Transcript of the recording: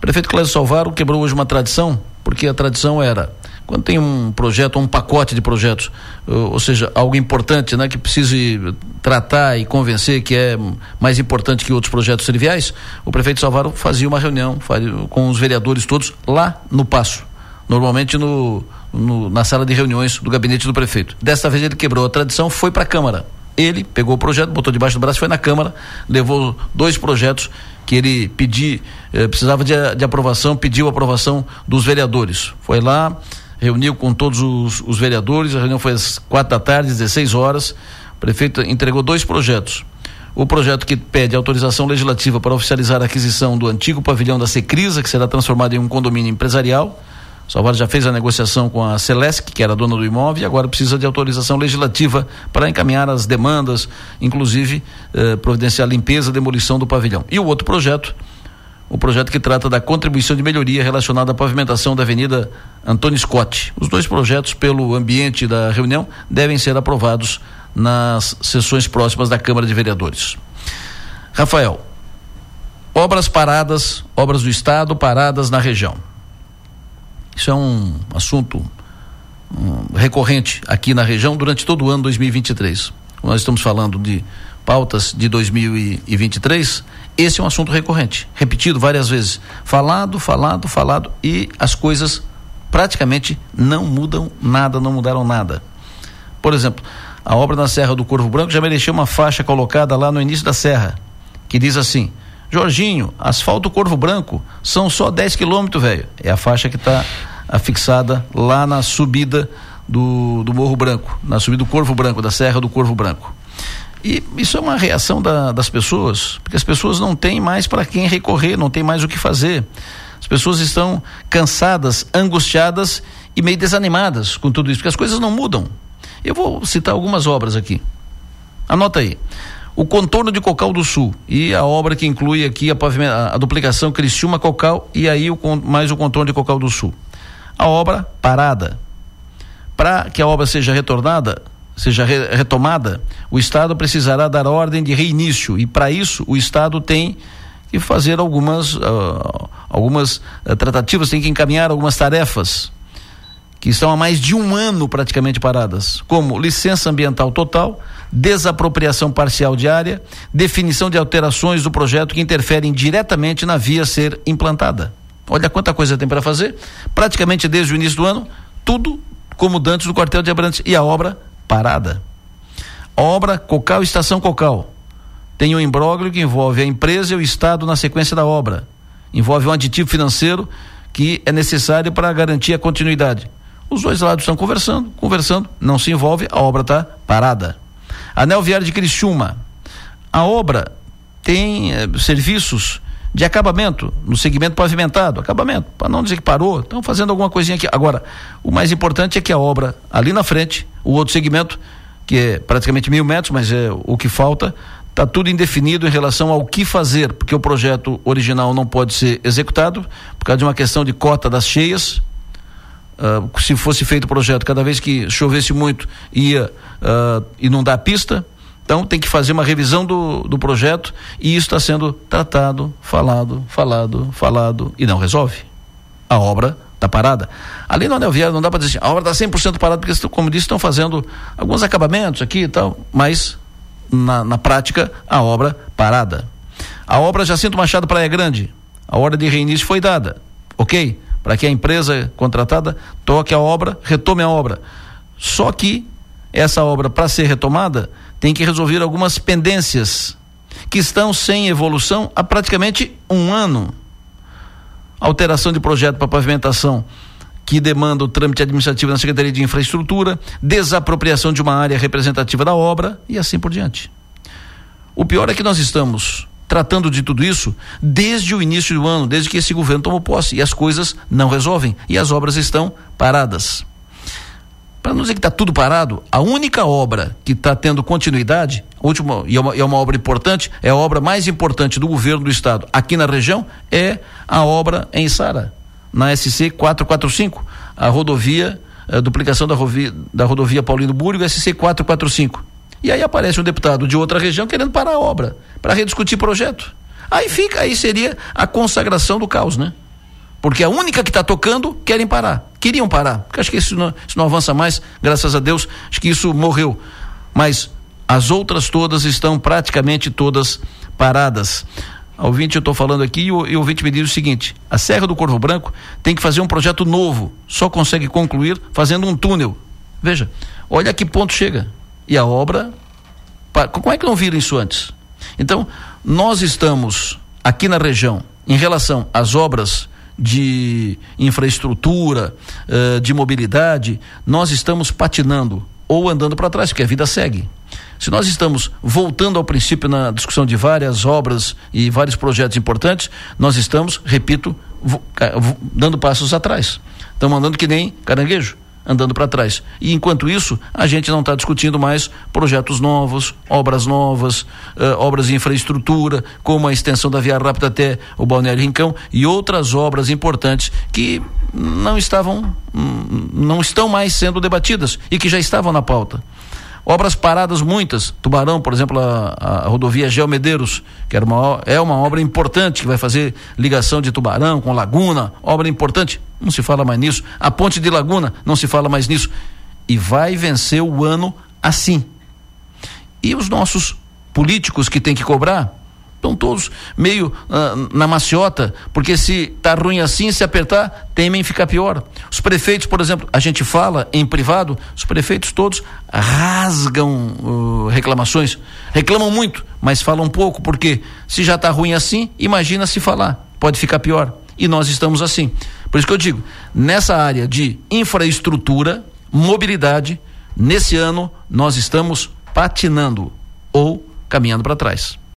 Prefeito Cláudio Salvaro quebrou hoje uma tradição, porque a tradição era quando tem um projeto, um pacote de projetos, ou seja, algo importante, né, que precise tratar e convencer que é mais importante que outros projetos triviais, o prefeito Salvaro fazia uma reunião com os vereadores todos lá no Passo, normalmente no, no, na sala de reuniões do gabinete do prefeito. Desta vez ele quebrou a tradição, foi para a Câmara. Ele pegou o projeto, botou debaixo do braço, foi na Câmara, levou dois projetos que ele pedi, eh, precisava de, de aprovação, pediu aprovação dos vereadores. Foi lá, reuniu com todos os, os vereadores, a reunião foi às quatro da tarde, 16 horas. O prefeito entregou dois projetos. O projeto que pede autorização legislativa para oficializar a aquisição do antigo pavilhão da Secrisa, que será transformado em um condomínio empresarial. Salvador já fez a negociação com a Celesc, que era dona do imóvel, e agora precisa de autorização legislativa para encaminhar as demandas, inclusive eh, providenciar limpeza e demolição do pavilhão. E o outro projeto o projeto que trata da contribuição de melhoria relacionada à pavimentação da Avenida Antônio Scott. Os dois projetos, pelo ambiente da reunião, devem ser aprovados nas sessões próximas da Câmara de Vereadores. Rafael, obras paradas, obras do Estado paradas na região. Isso é um assunto recorrente aqui na região durante todo o ano 2023. Nós estamos falando de pautas de 2023 esse é um assunto recorrente, repetido várias vezes. Falado, falado, falado e as coisas praticamente não mudam nada, não mudaram nada. Por exemplo, a obra na Serra do Corvo Branco já mereceu uma faixa colocada lá no início da serra, que diz assim: Jorginho, asfalto Corvo Branco são só 10 quilômetros, velho. É a faixa que está afixada lá na subida do, do Morro Branco, na subida do Corvo Branco, da Serra do Corvo Branco. E isso é uma reação da, das pessoas, porque as pessoas não têm mais para quem recorrer, não tem mais o que fazer. As pessoas estão cansadas, angustiadas e meio desanimadas com tudo isso, porque as coisas não mudam. Eu vou citar algumas obras aqui. Anota aí. O contorno de Cocal do Sul e a obra que inclui aqui a, a, duplicação Criciúma Cocal e aí o, mais o contorno de Cocal do Sul. A obra parada. Para que a obra seja retornada, seja re retomada, o Estado precisará dar ordem de reinício e para isso o Estado tem que fazer algumas uh, algumas uh, tratativas, tem que encaminhar algumas tarefas que estão há mais de um ano praticamente paradas, como licença ambiental total, desapropriação parcial de área, definição de alterações do projeto que interferem diretamente na via ser implantada. Olha quanta coisa tem para fazer, praticamente desde o início do ano, tudo como dantes do quartel de Abrantes e a obra parada. Obra Cocal Estação Cocal. Tem um imbróglio que envolve a empresa e o Estado na sequência da obra. Envolve um aditivo financeiro que é necessário para garantir a continuidade. Os dois lados estão conversando, conversando, não se envolve, a obra está parada. Anel Viário de Criciúma. A obra tem eh, serviços de acabamento no segmento pavimentado, acabamento, para não dizer que parou, estão fazendo alguma coisinha aqui. Agora, o mais importante é que a obra ali na frente, o outro segmento, que é praticamente mil metros, mas é o que falta, está tudo indefinido em relação ao que fazer, porque o projeto original não pode ser executado por causa de uma questão de cota das cheias. Uh, se fosse feito o projeto, cada vez que chovesse muito, ia uh, inundar a pista então tem que fazer uma revisão do, do projeto e isso está sendo tratado, falado, falado, falado e não resolve. A obra está parada. Ali no Anel Viário não dá para dizer assim, a obra está 100% parada, porque, como disse, estão fazendo alguns acabamentos aqui e tal, mas na, na prática a obra parada. A obra Jacinto Machado Praia Grande, a ordem de reinício foi dada, ok? Para que a empresa contratada toque a obra, retome a obra. Só que essa obra, para ser retomada, tem que resolver algumas pendências que estão sem evolução há praticamente um ano. Alteração de projeto para pavimentação que demanda o trâmite administrativo na Secretaria de Infraestrutura, desapropriação de uma área representativa da obra e assim por diante. O pior é que nós estamos tratando de tudo isso desde o início do ano, desde que esse governo tomou posse e as coisas não resolvem e as obras estão paradas para não dizer que está tudo parado, a única obra que está tendo continuidade, última, e é uma, é uma, obra importante, é a obra mais importante do governo do estado aqui na região, é a obra em Sara, na SC 445, a rodovia, a eh, duplicação da, rodovia, da rodovia Paulino Búrio, SC 445. E aí aparece um deputado de outra região querendo parar a obra, para rediscutir projeto. Aí fica, aí seria a consagração do caos, né? Porque a única que está tocando querem parar. Queriam parar. Porque acho que isso não, isso não avança mais, graças a Deus, acho que isso morreu. Mas as outras todas estão praticamente todas paradas. A ouvinte, eu estou falando aqui e o, e o ouvinte me diz o seguinte: a Serra do Corvo Branco tem que fazer um projeto novo, só consegue concluir fazendo um túnel. Veja, olha a que ponto chega. E a obra. Como é que não viram isso antes? Então, nós estamos aqui na região, em relação às obras de infraestrutura, uh, de mobilidade, nós estamos patinando ou andando para trás, porque a vida segue. Se nós estamos voltando ao princípio na discussão de várias obras e vários projetos importantes, nós estamos, repito, dando passos atrás. Estamos andando que nem caranguejo andando para trás. E enquanto isso, a gente não está discutindo mais projetos novos, obras novas, uh, obras de infraestrutura, como a extensão da via rápida até o Balneário Rincão e outras obras importantes que não estavam, não estão mais sendo debatidas e que já estavam na pauta. Obras paradas muitas, Tubarão, por exemplo, a, a rodovia Geomedeiros, que era uma, é uma obra importante que vai fazer ligação de Tubarão com Laguna, obra importante, não se fala mais nisso. A ponte de Laguna, não se fala mais nisso. E vai vencer o ano assim. E os nossos políticos que têm que cobrar, estão todos meio uh, na maciota, porque se tá ruim assim, se apertar, temem ficar pior. Os prefeitos, por exemplo, a gente fala em privado, os prefeitos todos rasgam uh, reclamações, reclamam muito, mas falam pouco, porque se já está ruim assim, imagina se falar, pode ficar pior. E nós estamos assim. Por isso que eu digo, nessa área de infraestrutura, mobilidade, nesse ano nós estamos patinando ou caminhando para trás.